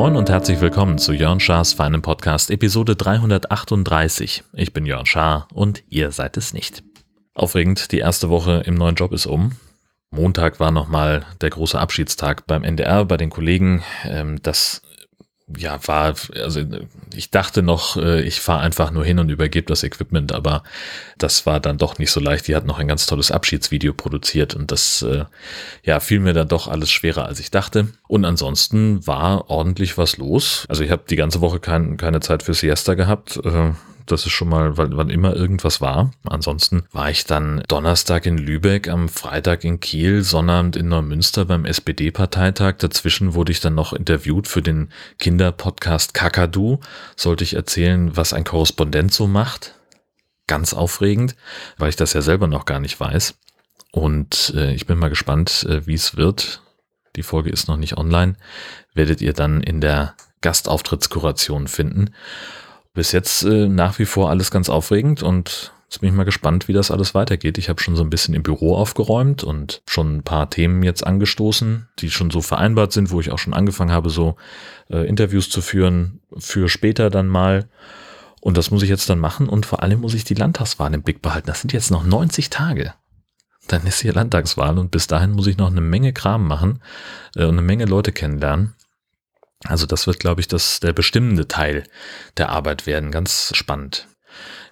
Moin und herzlich willkommen zu Jörn Schars feinem Podcast Episode 338. Ich bin Jörn Schaar und ihr seid es nicht. Aufregend, die erste Woche im neuen Job ist um. Montag war nochmal der große Abschiedstag beim NDR bei den Kollegen. Ähm, das ja, war, also ich dachte noch, äh, ich fahre einfach nur hin und übergebe das Equipment, aber das war dann doch nicht so leicht. Die hat noch ein ganz tolles Abschiedsvideo produziert und das, äh, ja, fiel mir dann doch alles schwerer, als ich dachte. Und ansonsten war ordentlich was los. Also ich habe die ganze Woche kein, keine Zeit für Siesta gehabt. Das ist schon mal, wann immer irgendwas war. Ansonsten war ich dann Donnerstag in Lübeck, am Freitag in Kiel, Sonnabend in Neumünster beim SPD-Parteitag. Dazwischen wurde ich dann noch interviewt für den Kinderpodcast Kakadu. Sollte ich erzählen, was ein Korrespondent so macht. Ganz aufregend, weil ich das ja selber noch gar nicht weiß. Und äh, ich bin mal gespannt, äh, wie es wird. Die Folge ist noch nicht online. Werdet ihr dann in der Gastauftrittskuration finden bis jetzt äh, nach wie vor alles ganz aufregend und jetzt bin ich mal gespannt, wie das alles weitergeht. Ich habe schon so ein bisschen im Büro aufgeräumt und schon ein paar Themen jetzt angestoßen, die schon so vereinbart sind, wo ich auch schon angefangen habe, so äh, Interviews zu führen für später dann mal. Und das muss ich jetzt dann machen und vor allem muss ich die Landtagswahl im Blick behalten. Das sind jetzt noch 90 Tage. Dann ist hier Landtagswahl und bis dahin muss ich noch eine Menge Kram machen äh, und eine Menge Leute kennenlernen. Also das wird, glaube ich, das der bestimmende Teil der Arbeit werden. Ganz spannend.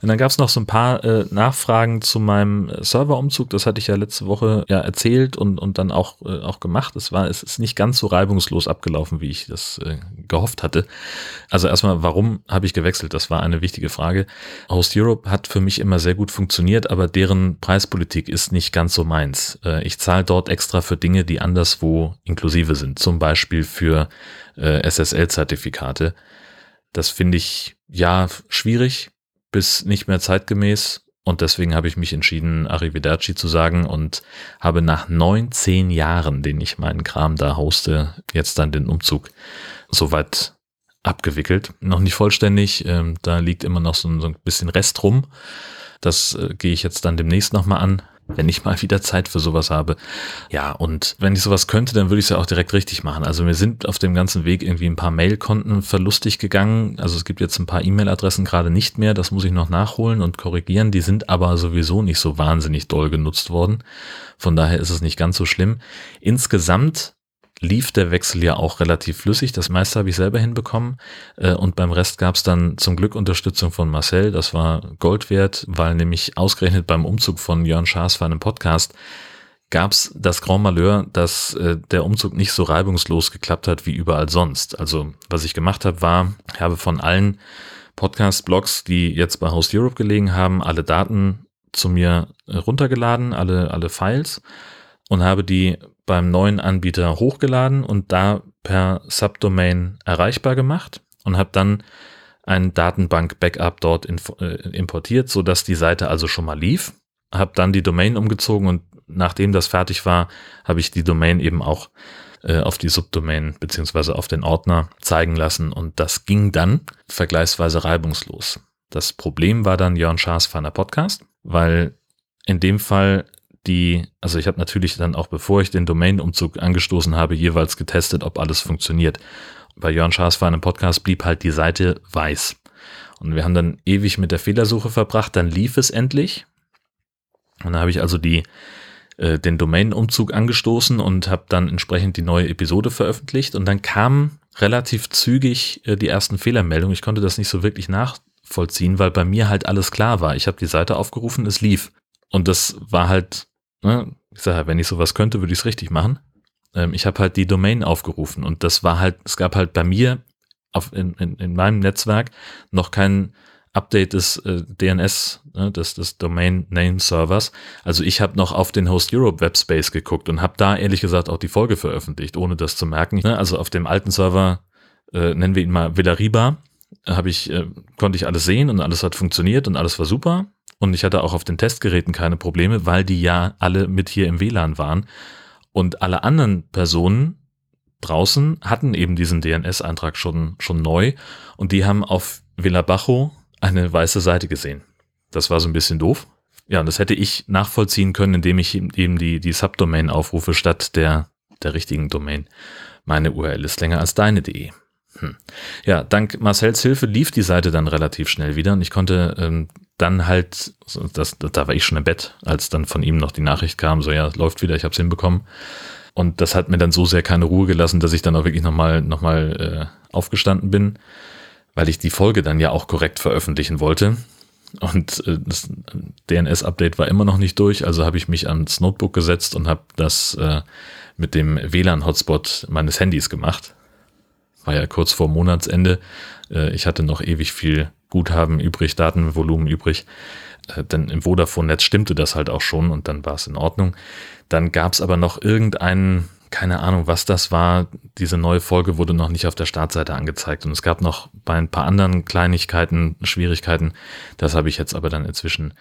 Und dann gab es noch so ein paar äh, Nachfragen zu meinem Serverumzug. Das hatte ich ja letzte Woche ja erzählt und, und dann auch, äh, auch gemacht. Es war, es ist nicht ganz so reibungslos abgelaufen, wie ich das äh, gehofft hatte. Also erstmal, warum habe ich gewechselt? Das war eine wichtige Frage. Host Europe hat für mich immer sehr gut funktioniert, aber deren Preispolitik ist nicht ganz so meins. Äh, ich zahle dort extra für Dinge, die anderswo inklusive sind. Zum Beispiel für äh, SSL-Zertifikate. Das finde ich ja schwierig bis nicht mehr zeitgemäß. Und deswegen habe ich mich entschieden, Arrivederci zu sagen und habe nach 19 Jahren, den ich meinen Kram da hoste, jetzt dann den Umzug soweit abgewickelt. Noch nicht vollständig, ähm, da liegt immer noch so, ein bisschen Rest rum. Das äh, gehe ich jetzt dann demnächst nochmal an wenn ich mal wieder Zeit für sowas habe. Ja, und wenn ich sowas könnte, dann würde ich es ja auch direkt richtig machen. Also wir sind auf dem ganzen Weg irgendwie ein paar Mailkonten verlustig gegangen. Also es gibt jetzt ein paar E-Mail-Adressen gerade nicht mehr. Das muss ich noch nachholen und korrigieren. Die sind aber sowieso nicht so wahnsinnig doll genutzt worden. Von daher ist es nicht ganz so schlimm. Insgesamt lief der Wechsel ja auch relativ flüssig. Das meiste habe ich selber hinbekommen. Äh, und beim Rest gab es dann zum Glück Unterstützung von Marcel. Das war Gold wert, weil nämlich ausgerechnet beim Umzug von Jörn Schaas für einen Podcast gab es das Grand Malheur, dass äh, der Umzug nicht so reibungslos geklappt hat wie überall sonst. Also was ich gemacht habe, war, ich habe von allen Podcast-Blogs, die jetzt bei Host Europe gelegen haben, alle Daten zu mir äh, runtergeladen, alle, alle Files und habe die beim neuen Anbieter hochgeladen und da per Subdomain erreichbar gemacht und habe dann ein Datenbank-Backup dort äh, importiert, so dass die Seite also schon mal lief. Habe dann die Domain umgezogen und nachdem das fertig war, habe ich die Domain eben auch äh, auf die Subdomain beziehungsweise auf den Ordner zeigen lassen und das ging dann vergleichsweise reibungslos. Das Problem war dann Jörn Schaas Fanner Podcast, weil in dem Fall die, also ich habe natürlich dann auch, bevor ich den Domain-Umzug angestoßen habe, jeweils getestet, ob alles funktioniert. Bei Jörn Schaas war einem Podcast blieb halt die Seite weiß. Und wir haben dann ewig mit der Fehlersuche verbracht, dann lief es endlich. Und dann habe ich also die, äh, den Domain-Umzug angestoßen und habe dann entsprechend die neue Episode veröffentlicht. Und dann kamen relativ zügig äh, die ersten Fehlermeldungen. Ich konnte das nicht so wirklich nachvollziehen, weil bei mir halt alles klar war. Ich habe die Seite aufgerufen, es lief. Und das war halt ne, ich sage, wenn ich sowas könnte, würde ich es richtig machen. Ähm, ich habe halt die Domain aufgerufen und das war halt, es gab halt bei mir auf, in, in, in meinem Netzwerk noch kein Update des äh, DNS, ne, des, des Domain Name Servers. Also ich habe noch auf den Host Europe Webspace geguckt und habe da ehrlich gesagt auch die Folge veröffentlicht, ohne das zu merken. Ne, also auf dem alten Server, äh, nennen wir ihn mal Villariba, habe ich, äh, konnte ich alles sehen und alles hat funktioniert und alles war super. Und ich hatte auch auf den Testgeräten keine Probleme, weil die ja alle mit hier im WLAN waren. Und alle anderen Personen draußen hatten eben diesen DNS-Eintrag schon, schon neu und die haben auf Villabajo eine weiße Seite gesehen. Das war so ein bisschen doof. Ja, und das hätte ich nachvollziehen können, indem ich eben die, die Subdomain aufrufe statt der, der richtigen Domain. Meine URL ist länger als deine.de. Hm. Ja, dank Marcells Hilfe lief die Seite dann relativ schnell wieder und ich konnte ähm, dann halt, das, da war ich schon im Bett, als dann von ihm noch die Nachricht kam, so ja, läuft wieder, ich habe es hinbekommen. Und das hat mir dann so sehr keine Ruhe gelassen, dass ich dann auch wirklich nochmal noch mal, äh, aufgestanden bin, weil ich die Folge dann ja auch korrekt veröffentlichen wollte. Und äh, das DNS-Update war immer noch nicht durch, also habe ich mich ans Notebook gesetzt und habe das äh, mit dem WLAN-Hotspot meines Handys gemacht. War ja kurz vor Monatsende. Äh, ich hatte noch ewig viel Guthaben übrig, Datenvolumen übrig. Äh, denn im Vodafone-Netz stimmte das halt auch schon und dann war es in Ordnung. Dann gab es aber noch irgendeinen, keine Ahnung, was das war. Diese neue Folge wurde noch nicht auf der Startseite angezeigt und es gab noch bei ein paar anderen Kleinigkeiten, Schwierigkeiten. Das habe ich jetzt aber dann inzwischen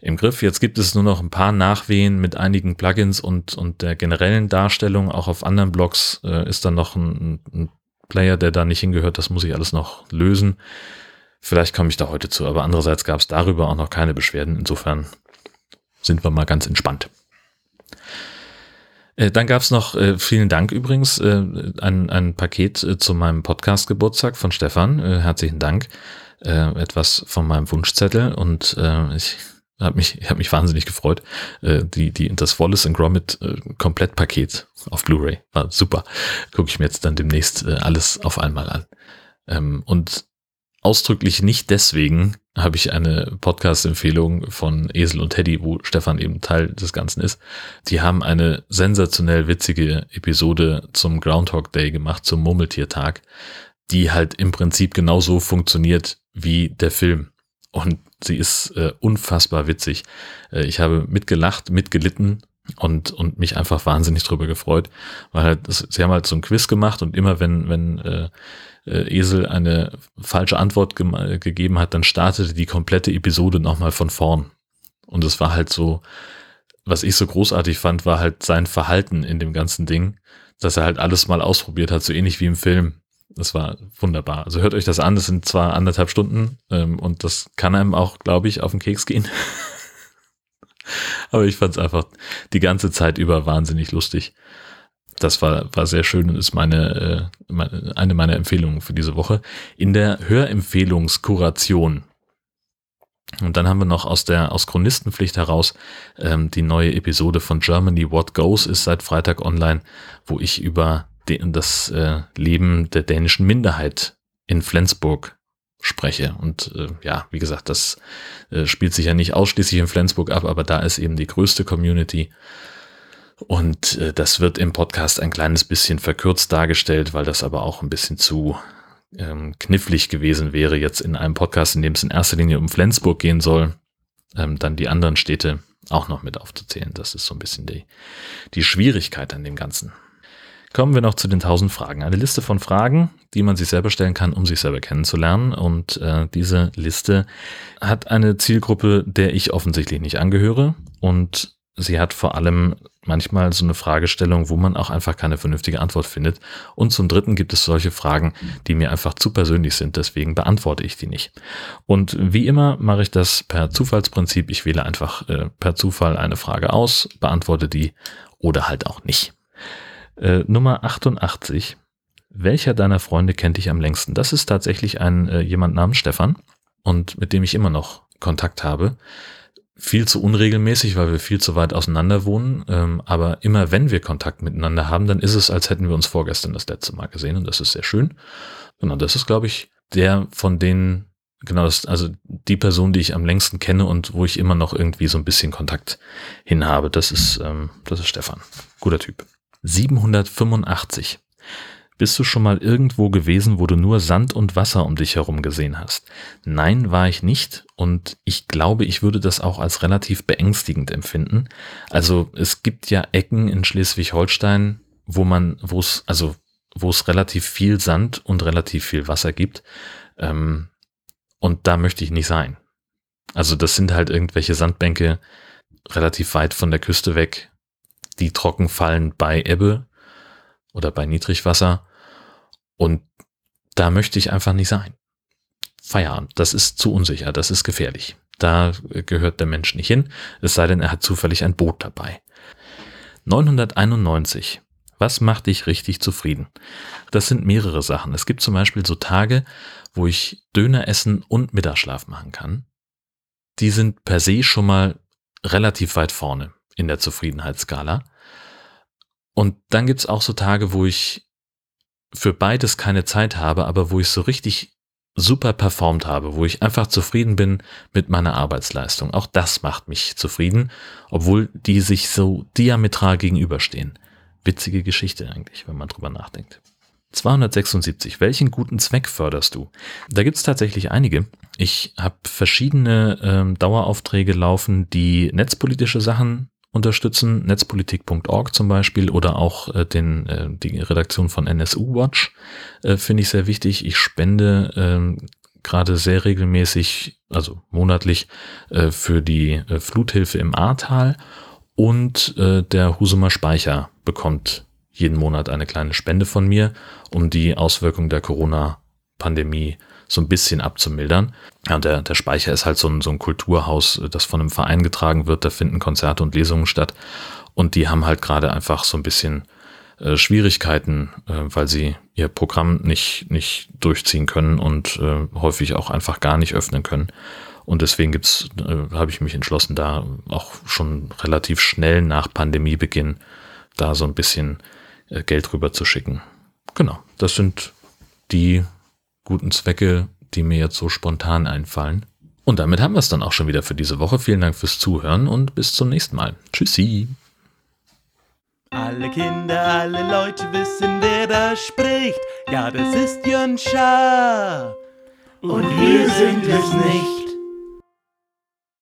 im Griff. Jetzt gibt es nur noch ein paar Nachwehen mit einigen Plugins und, und der generellen Darstellung. Auch auf anderen Blogs äh, ist dann noch ein, ein Player, der da nicht hingehört. Das muss ich alles noch lösen. Vielleicht komme ich da heute zu, aber andererseits gab es darüber auch noch keine Beschwerden. Insofern sind wir mal ganz entspannt. Äh, dann gab es noch, äh, vielen Dank übrigens, äh, ein, ein Paket äh, zu meinem Podcast-Geburtstag von Stefan. Äh, herzlichen Dank. Äh, etwas von meinem Wunschzettel und ich habe mich, ich hab mich wahnsinnig gefreut. die, die, das Wallace and Gromit Komplettpaket auf Blu-ray war super. Gucke ich mir jetzt dann demnächst alles auf einmal an. Ähm, und ausdrücklich nicht deswegen habe ich eine Podcast-Empfehlung von Esel und Teddy, wo Stefan eben Teil des Ganzen ist. Die haben eine sensationell witzige Episode zum Groundhog Day gemacht, zum Murmeltiertag, die halt im Prinzip genauso funktioniert wie der Film. Und sie ist äh, unfassbar witzig. Äh, ich habe mitgelacht, mitgelitten und, und mich einfach wahnsinnig drüber gefreut, weil halt, das, sie haben halt so ein Quiz gemacht und immer wenn, wenn äh, äh, Esel eine falsche Antwort ge gegeben hat, dann startete die komplette Episode nochmal von vorn. Und es war halt so, was ich so großartig fand, war halt sein Verhalten in dem ganzen Ding, dass er halt alles mal ausprobiert hat, so ähnlich wie im Film. Das war wunderbar. Also hört euch das an, das sind zwar anderthalb Stunden ähm, und das kann einem auch, glaube ich, auf den Keks gehen. Aber ich fand es einfach die ganze Zeit über wahnsinnig lustig das war, war sehr schön und ist meine, äh, meine, eine meiner Empfehlungen für diese Woche. In der Hörempfehlungskuration. Und dann haben wir noch aus der aus Chronistenpflicht heraus ähm, die neue Episode von Germany What Goes ist seit Freitag online, wo ich über das äh, Leben der dänischen Minderheit in Flensburg spreche. Und äh, ja, wie gesagt, das äh, spielt sich ja nicht ausschließlich in Flensburg ab, aber da ist eben die größte Community und äh, das wird im Podcast ein kleines bisschen verkürzt dargestellt, weil das aber auch ein bisschen zu ähm, knifflig gewesen wäre, jetzt in einem Podcast, in dem es in erster Linie um Flensburg gehen soll, ähm, dann die anderen Städte auch noch mit aufzuzählen. Das ist so ein bisschen die, die Schwierigkeit an dem Ganzen. Kommen wir noch zu den 1000 Fragen. Eine Liste von Fragen, die man sich selber stellen kann, um sich selber kennenzulernen. Und äh, diese Liste hat eine Zielgruppe, der ich offensichtlich nicht angehöre. Und sie hat vor allem manchmal so eine Fragestellung, wo man auch einfach keine vernünftige Antwort findet. Und zum Dritten gibt es solche Fragen, die mir einfach zu persönlich sind, deswegen beantworte ich die nicht. Und wie immer mache ich das per Zufallsprinzip. Ich wähle einfach äh, per Zufall eine Frage aus, beantworte die oder halt auch nicht. Äh, Nummer 88. Welcher deiner Freunde kennt dich am längsten? Das ist tatsächlich ein äh, jemand namens Stefan und mit dem ich immer noch Kontakt habe viel zu unregelmäßig, weil wir viel zu weit auseinander wohnen. Ähm, aber immer wenn wir Kontakt miteinander haben, dann ist es, als hätten wir uns vorgestern das letzte Mal gesehen und das ist sehr schön. Genau, das ist, glaube ich, der von denen, genau, das, also die Person, die ich am längsten kenne und wo ich immer noch irgendwie so ein bisschen Kontakt hin habe. Das ist, ähm, das ist Stefan. Guter Typ. 785. Bist du schon mal irgendwo gewesen, wo du nur Sand und Wasser um dich herum gesehen hast? Nein, war ich nicht und ich glaube, ich würde das auch als relativ beängstigend empfinden. Also es gibt ja Ecken in Schleswig-Holstein, wo man, wo es, also wo es relativ viel Sand und relativ viel Wasser gibt. Ähm, und da möchte ich nicht sein. Also das sind halt irgendwelche Sandbänke relativ weit von der Küste weg, die trocken fallen bei Ebbe oder bei Niedrigwasser. Und da möchte ich einfach nicht sein. Feierabend, das ist zu unsicher, das ist gefährlich. Da gehört der Mensch nicht hin, es sei denn, er hat zufällig ein Boot dabei. 991. Was macht dich richtig zufrieden? Das sind mehrere Sachen. Es gibt zum Beispiel so Tage, wo ich Döner essen und Mittagsschlaf machen kann. Die sind per se schon mal relativ weit vorne in der Zufriedenheitsskala. Und dann gibt's auch so Tage, wo ich für beides keine Zeit habe, aber wo ich so richtig super performt habe, wo ich einfach zufrieden bin mit meiner Arbeitsleistung. Auch das macht mich zufrieden, obwohl die sich so diametral gegenüberstehen. Witzige Geschichte eigentlich, wenn man drüber nachdenkt. 276. Welchen guten Zweck förderst du? Da gibt's tatsächlich einige. Ich habe verschiedene ähm, Daueraufträge laufen, die netzpolitische Sachen unterstützen, netzpolitik.org zum Beispiel oder auch äh, den, äh, die Redaktion von NSU Watch äh, finde ich sehr wichtig. Ich spende äh, gerade sehr regelmäßig, also monatlich, äh, für die äh, Fluthilfe im Ahrtal und äh, der Husumer Speicher bekommt jeden Monat eine kleine Spende von mir, um die Auswirkungen der Corona-Pandemie so ein bisschen abzumildern. Ja, und der, der Speicher ist halt so ein, so ein Kulturhaus, das von einem Verein getragen wird. Da finden Konzerte und Lesungen statt. Und die haben halt gerade einfach so ein bisschen äh, Schwierigkeiten, äh, weil sie ihr Programm nicht, nicht durchziehen können und äh, häufig auch einfach gar nicht öffnen können. Und deswegen äh, habe ich mich entschlossen, da auch schon relativ schnell nach Pandemiebeginn da so ein bisschen äh, Geld rüber zu schicken. Genau, das sind die guten Zwecke, die mir jetzt so spontan einfallen. Und damit haben wir es dann auch schon wieder für diese Woche. Vielen Dank fürs Zuhören und bis zum nächsten Mal. Tschüssi. Alle Kinder, alle Leute wissen, wer da spricht. Ja, das ist Jön Schaar. Und wir sind es nicht.